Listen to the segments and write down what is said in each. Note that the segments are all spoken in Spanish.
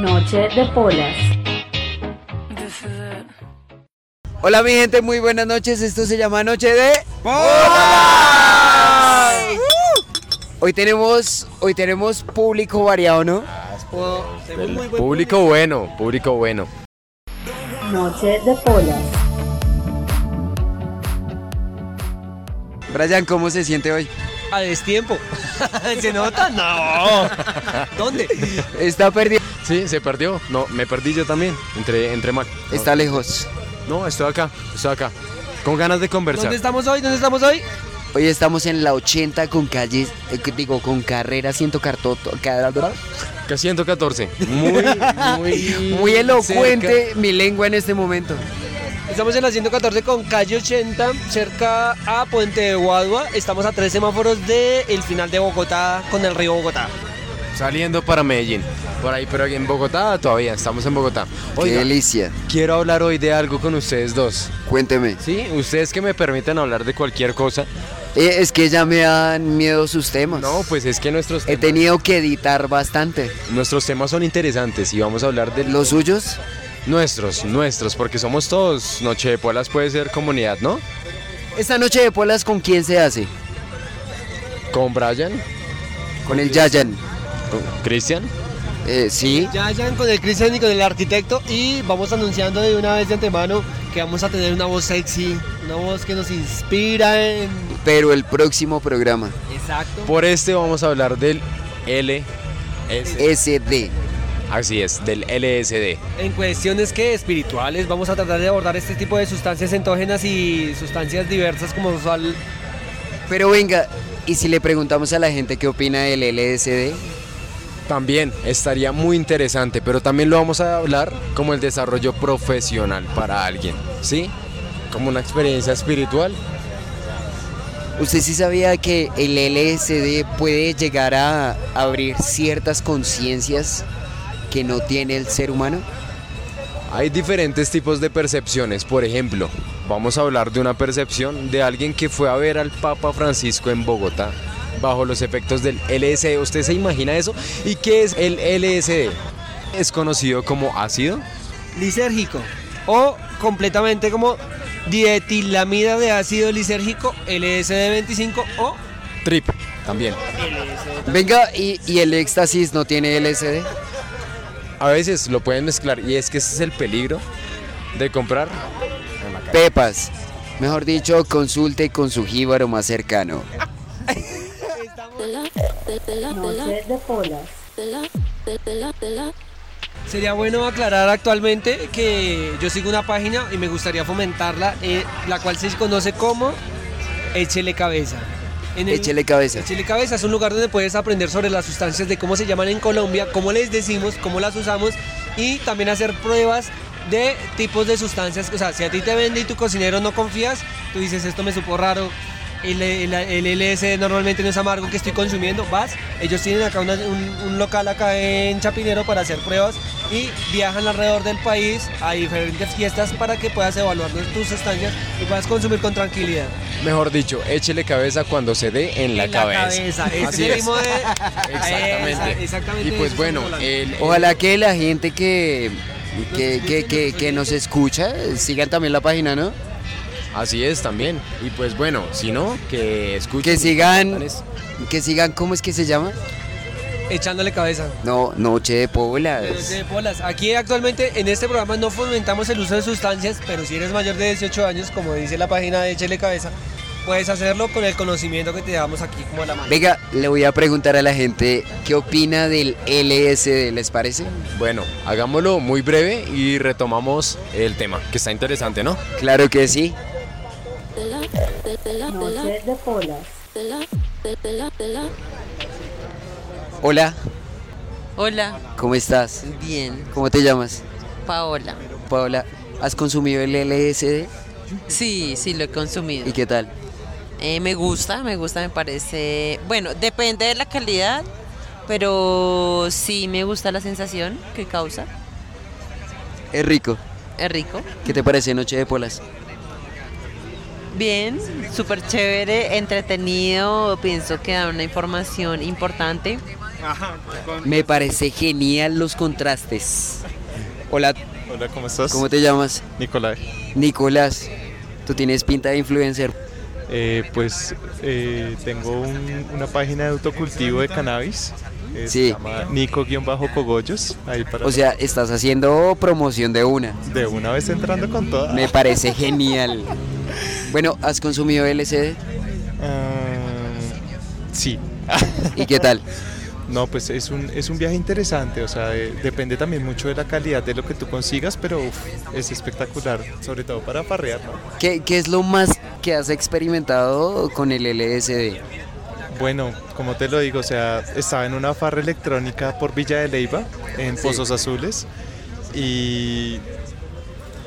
Noche de polas. Hola mi gente, muy buenas noches. Esto se llama Noche de Hoy tenemos, hoy tenemos público variado, ¿no? Público bueno, público bueno. Noche de polas. Brian, ¿cómo se siente hoy? A destiempo. ¿Se nota? No. ¿Dónde? Está perdido. Sí, se perdió. No, me perdí yo también. Entre, entre mal. No, Está lejos. No, estoy acá, estoy acá. Con ganas de conversar. ¿Dónde estamos hoy? ¿Dónde estamos hoy? Hoy estamos en la 80 con calles, eh, digo, con carrera 100 cartoto, Que 114. Muy, muy. Muy elocuente cerca. mi lengua en este momento. Estamos en la 114 con calle 80, cerca a Puente de Guadua. Estamos a tres semáforos del final de Bogotá con el río Bogotá. Saliendo para Medellín. Por ahí, pero en Bogotá todavía, estamos en Bogotá. Qué delicia. quiero hablar hoy de algo con ustedes dos. Cuénteme. Sí, ustedes que me permiten hablar de cualquier cosa. Eh, es que ya me dan miedo sus temas. No, pues es que nuestros He temas, tenido que editar bastante. nuestros temas son interesantes y vamos a hablar de ¿Los suyos? Nuestros, nuestros, porque somos todos. Noche de Polas puede ser comunidad, ¿no? Esta noche de polas, ¿con quién se hace? Con Brian, Con el Yayan. con Cristian. Eh, sí. Ya, ya con el Cristian y con el arquitecto. Y vamos anunciando de una vez de antemano que vamos a tener una voz sexy, una voz que nos inspira en. Pero el próximo programa. Exacto. Por este vamos a hablar del LS. Así es, del LSD. En cuestiones que espirituales vamos a tratar de abordar este tipo de sustancias entógenas y sustancias diversas como usual. Pero venga, ¿y si le preguntamos a la gente qué opina del LSD? También estaría muy interesante, pero también lo vamos a hablar como el desarrollo profesional para alguien, ¿sí? Como una experiencia espiritual. ¿Usted sí sabía que el LSD puede llegar a abrir ciertas conciencias que no tiene el ser humano? Hay diferentes tipos de percepciones, por ejemplo, vamos a hablar de una percepción de alguien que fue a ver al Papa Francisco en Bogotá bajo los efectos del LSD. ¿Usted se imagina eso? ¿Y qué es el LSD? Es conocido como ácido. lisérgico o completamente como dietilamida de ácido lisérgico LSD25 o Trip también. Venga, ¿y, y el éxtasis no tiene LSD? A veces lo pueden mezclar y es que ese es el peligro de comprar. Pepas. Mejor dicho, consulte con su jíbaro más cercano. De polas. sería bueno aclarar actualmente que yo sigo una página y me gustaría fomentarla eh, la cual se conoce como Échele Cabeza En el- Échele cabeza. Échele Cabeza es un lugar donde puedes aprender sobre las sustancias de cómo se llaman en Colombia, cómo les decimos, cómo las usamos y también hacer pruebas de tipos de sustancias. O sea, si a ti te vende y tu cocinero no confías, tú dices esto me supo raro. El, el, el LS normalmente no es amargo que estoy consumiendo. Vas, ellos tienen acá una- un, un local acá en Chapinero para hacer pruebas y viajan alrededor del país a diferentes fiestas para que puedas evaluar tus sustancias y puedas consumir con tranquilidad. Mejor dicho, échele cabeza cuando se dé en la En cabeza. Ese Así es de- Exactamente. Esa- exactamente Y pues bueno, el, Ojalá que la gente que, que, que, que- que nos escucha sigan también la página, ¿no? Así es también. Y pues bueno, si no, que escuchen. Que sigan, que sigan, ¿cómo es que se llama? echándole cabeza. No, Noche de Polas. Noche de bolas. Aquí actualmente en este programa no fomentamos el uso de sustancias, pero si eres mayor de 18 años, como dice la página de Échele Cabeza, puedes hacerlo con el conocimiento que te damos aquí como a la mano. Venga, le voy a preguntar a la gente qué opina del LSD, ¿les parece? Bueno, hagámoslo muy breve y retomamos el tema, que está interesante, ¿no? Claro que sí. Noche de polas. Hola, Hola, ¿cómo estás? bien, ¿Cómo te llamas? Paola. Paola, ¿has consumido el LSD? Sí, sí, lo he consumido. ¿Y qué tal? Eh, me gusta, me gusta, me parece... Bueno, depende de la calidad, pero sí me gusta la sensación que causa. Es rico. Es rico. ¿Qué te parece Noche de Polas? Bien, súper chévere, entretenido, pienso que da una información importante Me parece genial los contrastes. Hola, Hola, ¿cómo estás? ¿cómo te llamas? Nicolai. Nicolás. Tú tienes pinta de influencer. Eh, pues eh, tengo un- una página de autocultivo de cannabis. eh, Sí. Se llama Nico-Cogollos. Ahí para O sea, estás haciendo promoción de una. de una vez entrando con toda. Me parece genial. Bueno, ¿has consumido LSD? Ah, sí. ¿Y qué tal? No, pues es un, es un viaje interesante, o sea, eh, depende también mucho de la calidad de lo que tú consigas, pero uf, es espectacular, sobre todo para parrear, ¿no? ¿Qué, qué es lo más que has experimentado con el LSD? Bueno, como te lo digo, o sea, estaba en una farra electrónica por Villa de Leyva, en Sí. Pozos Azules, y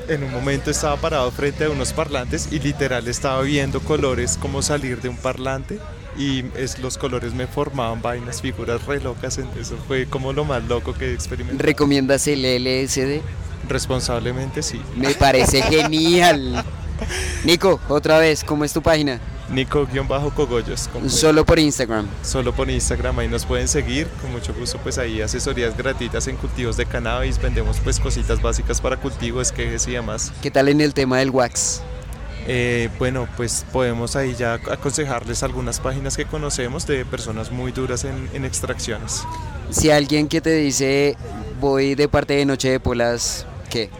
en un momento estaba parado frente a unos parlantes y literal estaba viendo colores como salir de un parlante y es, los colores me formaban vainas, figuras re locas, eso fue como lo más loco que experimenté. ¿Recomiendas el LSD? Responsablemente sí. Me parece genial. Nico, otra vez, ¿cómo es tu página? Nico-Cogollos. Solo por Instagram. Solo por Instagram, ahí nos pueden seguir, con mucho gusto pues ahí asesorías gratuitas en cultivos de cannabis, vendemos pues cositas básicas para cultivos, quejes y demás. ¿Qué tal en el tema del wax? Eh, bueno, pues podemos ahí ya aconsejarles algunas páginas que conocemos de personas muy duras en, en extracciones. Si alguien que te dice voy de parte de Noche de Polas, ¿qué?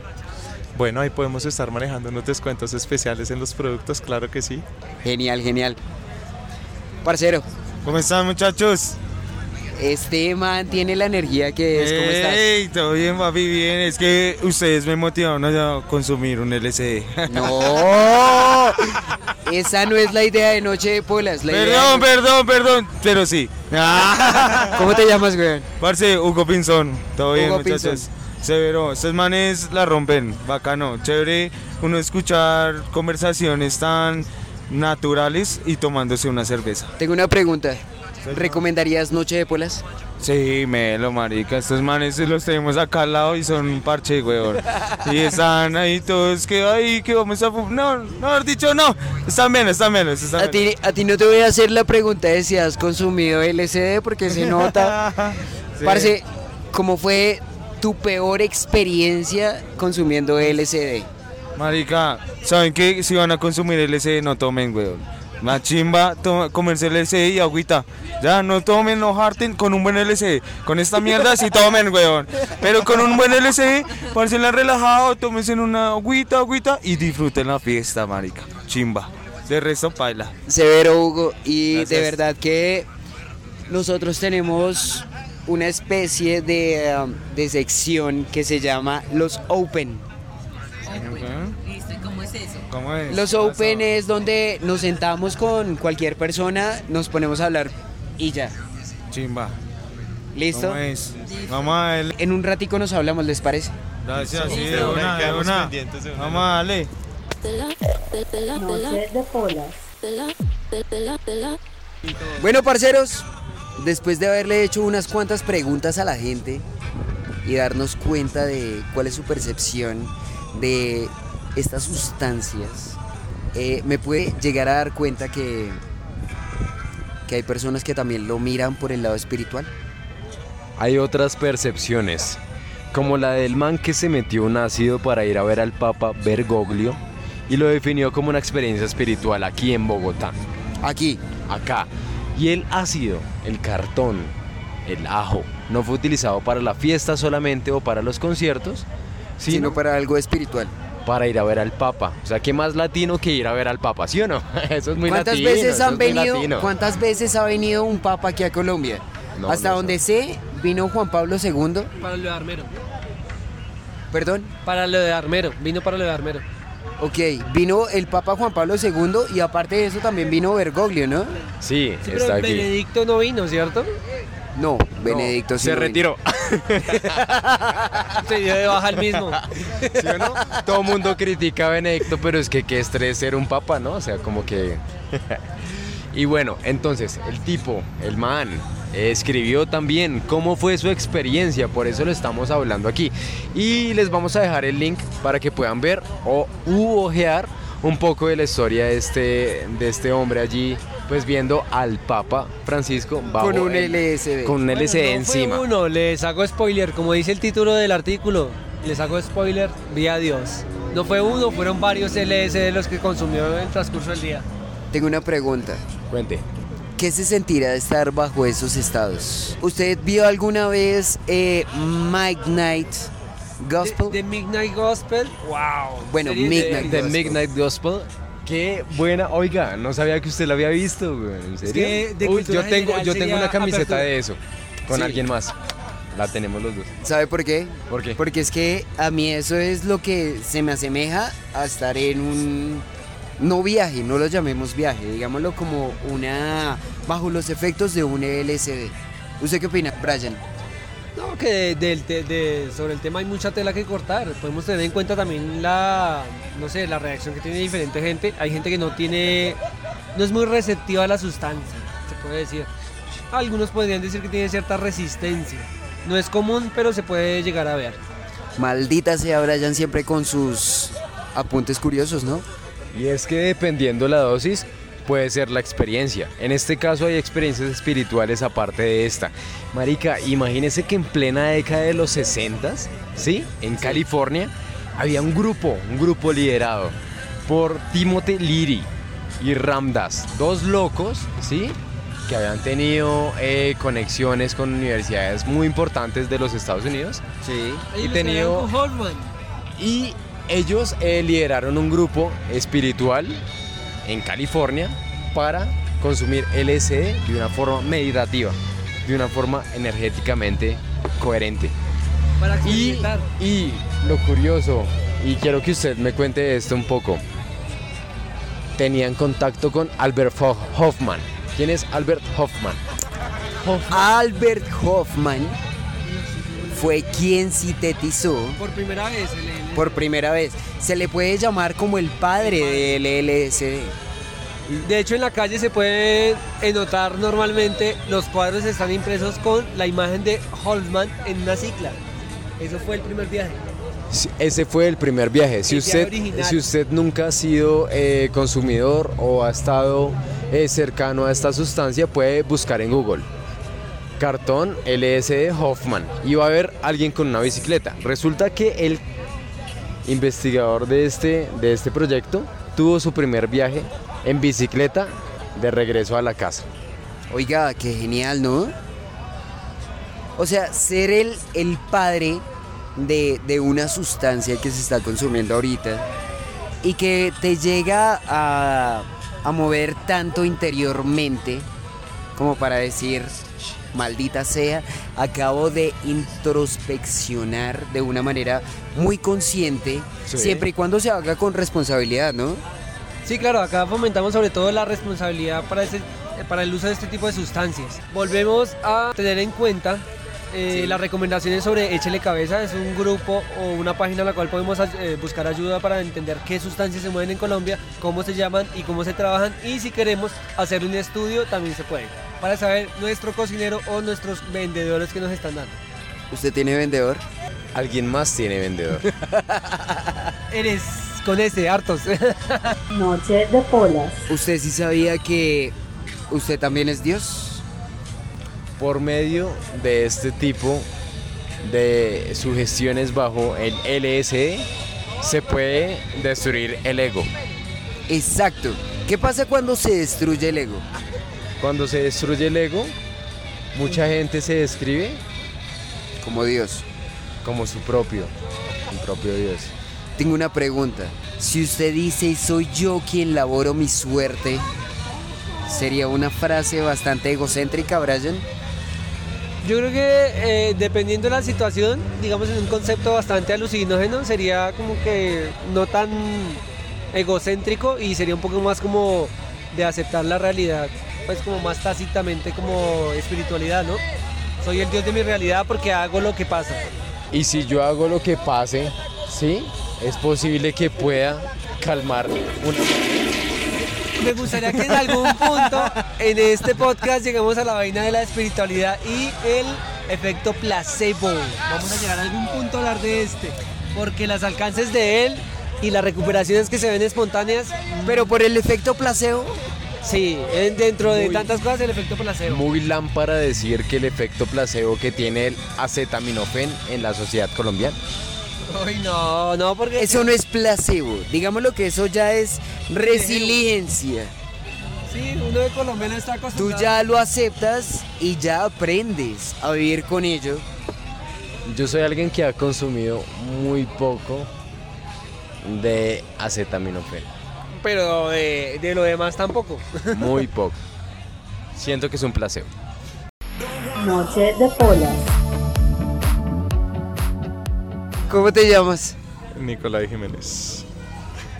Bueno, ahí podemos estar manejando unos descuentos especiales en los productos, claro que sí. Genial, genial. Parcero, ¿Cómo están muchachos? este man tiene la energía que es. ¿Cómo estás? Ey, todo bien, papi, bien. Es que ustedes me motivaron a consumir un LCD. No, esa no es la idea de Noche de Polas. La idea perdón, de- perdón, perdón, pero sí. ¿Cómo te llamas, güey? Parce, Hugo Pinzón, todo bien, Hugo muchachos. Pinzón. Severo, estos manes la rompen, bacano, chévere uno escuchar conversaciones tan naturales y tomándose una cerveza. Tengo una pregunta. ¿Recomendarías Noche de Polas? Sí, melo, marica. Estos manes los tenemos acá al lado y son un parche, weón. Y están ahí todos que ahí que vamos a No, no, haber dicho no. Están bien, están bien. Están A ti, a ti no te voy a hacer la pregunta de si has consumido LSD porque se nota. Sí. Parce, ¿cómo fue tu peor experiencia consumiendo LSD? Marica, ¿saben qué? Si van a consumir LSD, no tomen, weón. La chimba, comerse LSD y agüita. Ya, no tomen, no harten con un buen LSD. Con esta mierda sí tomen, weón. Pero con un buen LSD, párense relajado, tómense una agüita, agüita y disfruten la fiesta, marica. Chimba. De resto, paila. Severo Hugo, y de verdad que nosotros tenemos una especie de, um, de sección que se llama los Open. Listo, ¿y cómo es eso? ¿Cómo es? Los Open es donde nos sentamos con cualquier persona, nos ponemos a hablar y ya. Chimba. ¿Listo? ¿Cómo es? Vamos a darle. En un ratico nos hablamos, ¿les parece? Gracias, sí, de una, de. Vamos a darle. Noche de Polas. Bueno, parceros, después de haberle hecho unas cuantas preguntas a la gente y darnos cuenta de cuál es su percepción de estas sustancias, eh, me puede llegar a dar cuenta que, que hay personas que también lo miran por el lado espiritual. Hay otras percepciones, como la del man que se metió un ácido para ir a ver al Papa Bergoglio y lo definió como una experiencia espiritual aquí en Bogotá, Aquí, acá. Y el ácido, el cartón, el ajo, no fue utilizado para la fiesta solamente o para los conciertos, sino sino para algo espiritual. para ir a ver al Papa. O sea, ¿qué más latino que ir a ver al Papa, sí o no? Eso es muy ¿Cuántas latino. veces eso han es muy venido? latino. ¿Cuántas veces ha venido un papa aquí a Colombia? No, Hasta no donde sé, vino Juan Pablo II. Para lo de Armero. Perdón. Para lo de Armero. Vino para lo de Armero. Ok, vino el Papa Juan Pablo II y aparte de eso también vino Bergoglio, ¿no? Sí, Sí, pero está aquí. Benedicto no vino, ¿cierto? No, Benedicto sí Se no vino. retiró. Se dio de baja el mismo. ¿Sí o no? Todo el mundo critica a Benedicto, pero es que qué estrés ser un papa, ¿no? O sea, como que... y bueno, entonces, el tipo, el man, escribió también cómo fue su experiencia, por eso lo estamos hablando aquí. Y les vamos a dejar el link para que puedan ver o u ojear un poco de la historia de este, de este hombre allí pues viendo al Papa Francisco bajo Con un LSD. con un Bueno, LSD no fue encima. uno, les hago spoiler, como dice el título del artículo, les hago spoiler, vi a Dios. No fue uno, fueron varios LSD los que consumió en el transcurso del día. Tengo una pregunta. Cuente. ¿Qué se sentirá de estar bajo esos estados? ¿Usted vio alguna vez eh, Midnight Gospel? The, Midnight Gospel, wow. Bueno, Midnight The Gospel. Midnight Gospel. Qué buena, oiga, no sabía que usted la había visto, güey. ¿En serio? que de Uy, cultura yo tengo, yo tengo una camiseta apertura. de eso, con Sí. alguien más. La tenemos los dos. ¿Sabe por qué? ¿Por qué? Porque es que a mí eso es lo que se me asemeja a estar en un no viaje, no lo llamemos viaje, digámoslo como una bajo los efectos de un LSD. ¿Usted qué opina, Brian? No, que de- sobre el tema hay mucha tela que cortar. Podemos tener en cuenta también la, no sé, la reacción que tiene diferente gente. Hay gente que no tiene, no es muy receptiva a la sustancia, se puede decir. Algunos podrían decir que tiene cierta resistencia. No es común, pero se puede llegar a ver. Maldita sea Brian siempre con sus apuntes curiosos, ¿no? Y es que dependiendo la dosis, puede ser la experiencia. En este caso hay experiencias espirituales aparte de esta. Marica, imagínese que en plena década de los 60, ¿sí? En California, había un grupo, un grupo liderado por Timothy Leary y Ramdas, dos locos, ¿sí? Que habían tenido eh, conexiones con universidades muy importantes de los Estados Unidos. Sí. Y tenido- Y ellos eh, lideraron un grupo espiritual en California para consumir LSD de una forma meditativa, de una forma energéticamente coherente. Para Y, y lo curioso, y quiero que usted me cuente esto un poco, tenían contacto con Albert Ho- Hoffman. ¿Quién es Albert Hoffman? Albert Hoffman fue quien sintetizó Por primera vez. el- por primera vez. Se le puede llamar como el padre del LSD. De hecho, en la calle se puede notar normalmente los cuadros están impresos con la imagen de Holzman en una cicla. Eso fue el primer viaje. Sí, Ese fue el primer viaje. Si El usted, si usted nunca ha sido eh, consumidor o ha estado eh, cercano a esta sustancia, puede buscar en Google. Cartón LSD Hoffman. Y va a haber alguien con una bicicleta. Resulta que el investigador de este, de este proyecto tuvo su primer viaje en bicicleta de regreso a la casa. Oiga, qué genial, ¿no? O sea, ser el, el padre de, de una sustancia que se está consumiendo ahorita y que te llega a, a mover tanto interiormente como para decir, maldita sea, acabo de introspeccionar de una manera muy consciente, Sí. siempre y cuando se haga con responsabilidad, ¿no? Sí, claro, acá fomentamos sobre todo la responsabilidad para, ese- para el uso de este tipo de sustancias. Volvemos a tener en cuenta eh, Sí. las recomendaciones sobre Échele Cabeza. Es un grupo o una página en la cual podemos eh, buscar ayuda para entender qué sustancias se mueven en Colombia, cómo se llaman y cómo se trabajan. Y si queremos hacer un estudio, también se puede. Para saber nuestro cocinero o nuestros vendedores que nos están dando. ¿Usted tiene vendedor? Alguien más tiene vendedor. Eres con ese, hartos. Noche de polas. ¿Usted sí sabía que usted también es Dios? Por medio de este tipo de sugestiones bajo el LSD se puede destruir el ego. Exacto. ¿Qué pasa cuando se destruye el ego? Cuando se destruye el ego, mucha gente se describe Como Dios. como su propio, su propio Dios. Tengo una pregunta. Si usted dice soy yo quien laboro mi suerte, ¿sería una frase bastante egocéntrica, Brian? Yo creo que eh, dependiendo de la situación, digamos en un concepto bastante alucinógeno, sería como que no tan egocéntrico y sería un poco más como de aceptar la realidad, pues como más tácitamente como espiritualidad, ¿no? Soy el Dios de mi realidad porque hago lo que pasa. Y si yo hago lo que pase, ¿sí? Es posible que pueda calmar una... Me gustaría que en algún punto en este podcast llegamos a la vaina de la espiritualidad y el efecto placebo. Vamos a llegar a algún punto a hablar de este, porque las alcances de él y las recuperaciones que se ven espontáneas, Pero por el efecto placebo, Sí, en- dentro de tantas cosas el efecto placebo. Muy lámpara decir que el efecto placebo que tiene el acetaminofén en la sociedad colombiana. Uy, no, no, porque... Eso no es placebo. Digámoslo que eso ya es resiliencia. Sí, uno de colombiano está Tú acostumbrado. ya lo aceptas y ya aprendes a vivir con ello. Yo soy alguien que ha consumido muy poco de acetaminofén. Pero de, de lo demás tampoco. Muy poco. Siento que es un placebo. Noche de polas. ¿Cómo te llamas? Nicolai Jiménez.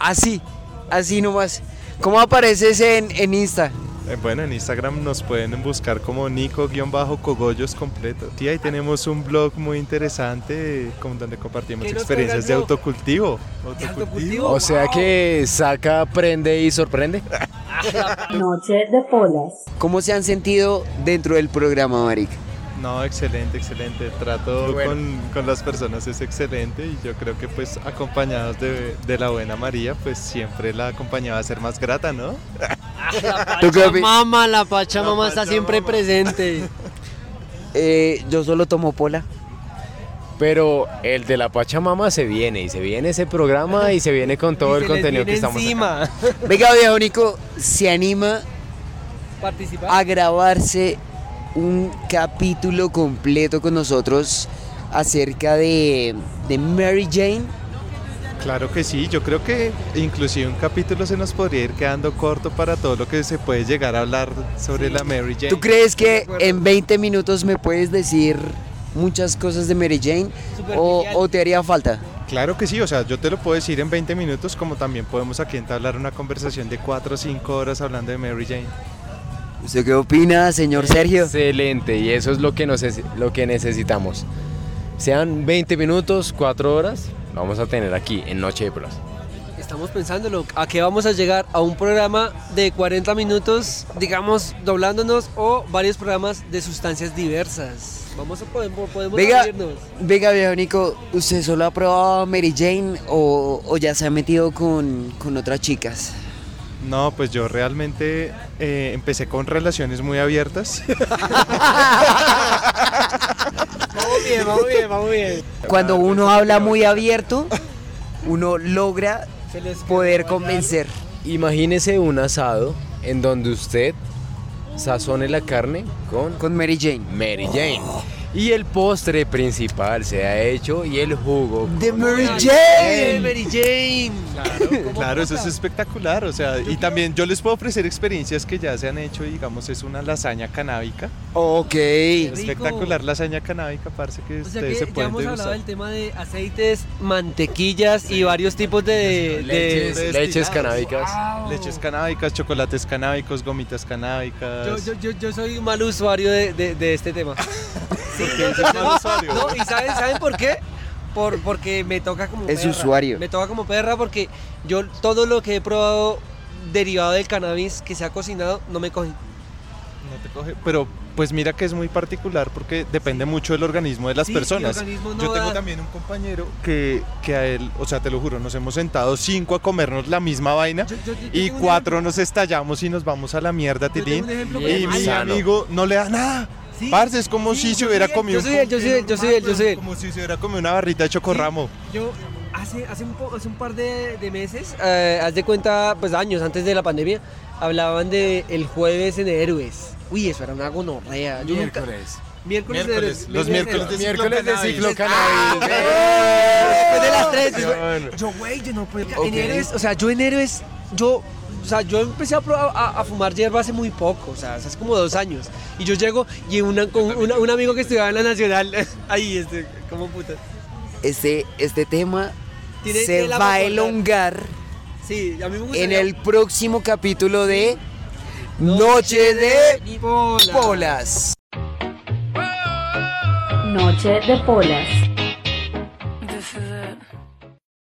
Así, así nomás. ¿Cómo apareces en, en Insta? Eh, Bueno, en Instagram nos pueden buscar como Nico-Cogollos completo. Sí, ahí tenemos un blog muy interesante con donde compartimos ¿Qué nos experiencias de blog? autocultivo. autocultivo? O sea que saca, aprende y sorprende. Noche de polas. ¿Cómo se han sentido dentro del programa, Maric? No, excelente, excelente. El trato Bueno. con, con las personas es excelente y yo creo que pues acompañados de, de la buena María, pues siempre la compañía va a ser más grata, ¿no? ¿Tú qué opi- Pachamama, la Pachamama La está siempre presente. Eh, yo solo tomo pola. Pero el de la Pachamama se viene y se viene ese programa y se viene con todo Y el contenido que estamos encima. Venga, viejo Nico, ¿se anima Participar. a grabarse un capítulo completo con nosotros acerca de, de Mary Jane? Claro que sí, yo creo que inclusive un capítulo se nos podría ir quedando corto para todo lo que se puede llegar a hablar sobre la Mary Jane. ¿Tú crees que en 20 minutos me puedes decir muchas cosas de Mary Jane o, o te haría falta? Claro que sí, o sea, yo te lo puedo decir en 20 minutos, como también podemos aquí entablar una conversación de 4 o 5 horas hablando de Mary Jane. ¿Usted qué opina, señor Sergio? Excelente, y eso es lo que, nos, lo que necesitamos. Sean 20 minutos, 4 horas, lo vamos a tener aquí en Noche de Pros. Estamos pensándolo, a qué vamos a llegar a un programa de 40 minutos, digamos, doblándonos o varios programas de sustancias diversas. Vamos a poder, podemos Venga, venga, viejo Nico, ¿usted solo ha probado Mary Jane o, o ya se ha metido con, con otras chicas? No, pues yo realmente eh, empecé con relaciones muy abiertas. Vamos bien, vamos bien, vamos bien. Cuando uno habla muy abierto, uno logra poder convencer. Imagínese un asado en donde usted sazone la carne con Con Mary Jane. Mary Jane. Y el postre principal se ha hecho y el jugo. De Mary ¡Eh, Jane. Mary Jane! Claro, eso es espectacular, o sea, y también yo les puedo ofrecer experiencias que ya se han hecho, digamos, es una lasaña canábica. Ok. Espectacular lasaña canábica, parece que O sea ustedes que se ya pueden hemos hablado degustar. del tema de aceites, mantequillas y varios tipos de... Leches, de- leches canábicas. Leches canábicas, chocolates canábicos, gomitas canábicas. Yo, yo, yo, yo soy un mal usuario de, de- de este tema. Sí, usuario? No, ¿y saben, saben por qué? Por, porque me toca como Es perra. usuario. Me toca como perra porque yo todo lo que he probado derivado del cannabis que se ha cocinado no me coge. No te coge, pero pues mira que es muy particular porque depende mucho del organismo de las Sí, personas. no Yo tengo da. también un compañero que, que a él, o sea, te lo juro, nos hemos sentado cinco a comernos la misma vaina Yo- yo- yo y cuatro nos estallamos y nos vamos a la mierda, Tilín. Y mi amigo no le da nada. Sí, Parce, es como sí, si se hubiera comido yo soy él, yo soy él, yo soy él, yo soy él. Como si se hubiera comido una barrita de chocorramo. Yo hace, hace, un, po- hace un par de, de meses, eh, haz de cuenta, pues años antes de la pandemia, hablaban de el jueves en Héroes. Uy, eso era una gonorrea. Yo nunca- Miércoles, de Miércoles, Héroes. los miércoles de Miércoles de ciclo cannabis. cannabis. Después de las tres. después- Bueno. Yo, güey, yo no puedo. En Héroes, o sea, yo en Héroes, yo. O sea, yo empecé a, probar- a, a fumar hierba hace muy poco, o sea, hace como dos años. Y yo llego y una, con una- un amigo que estudiaba en la Nacional, ahí, este, como puta. Este, este tema Tiene se va a elongar Sí, a mí me gusta. en el próximo capítulo de Noche de Polas. Noche de polas.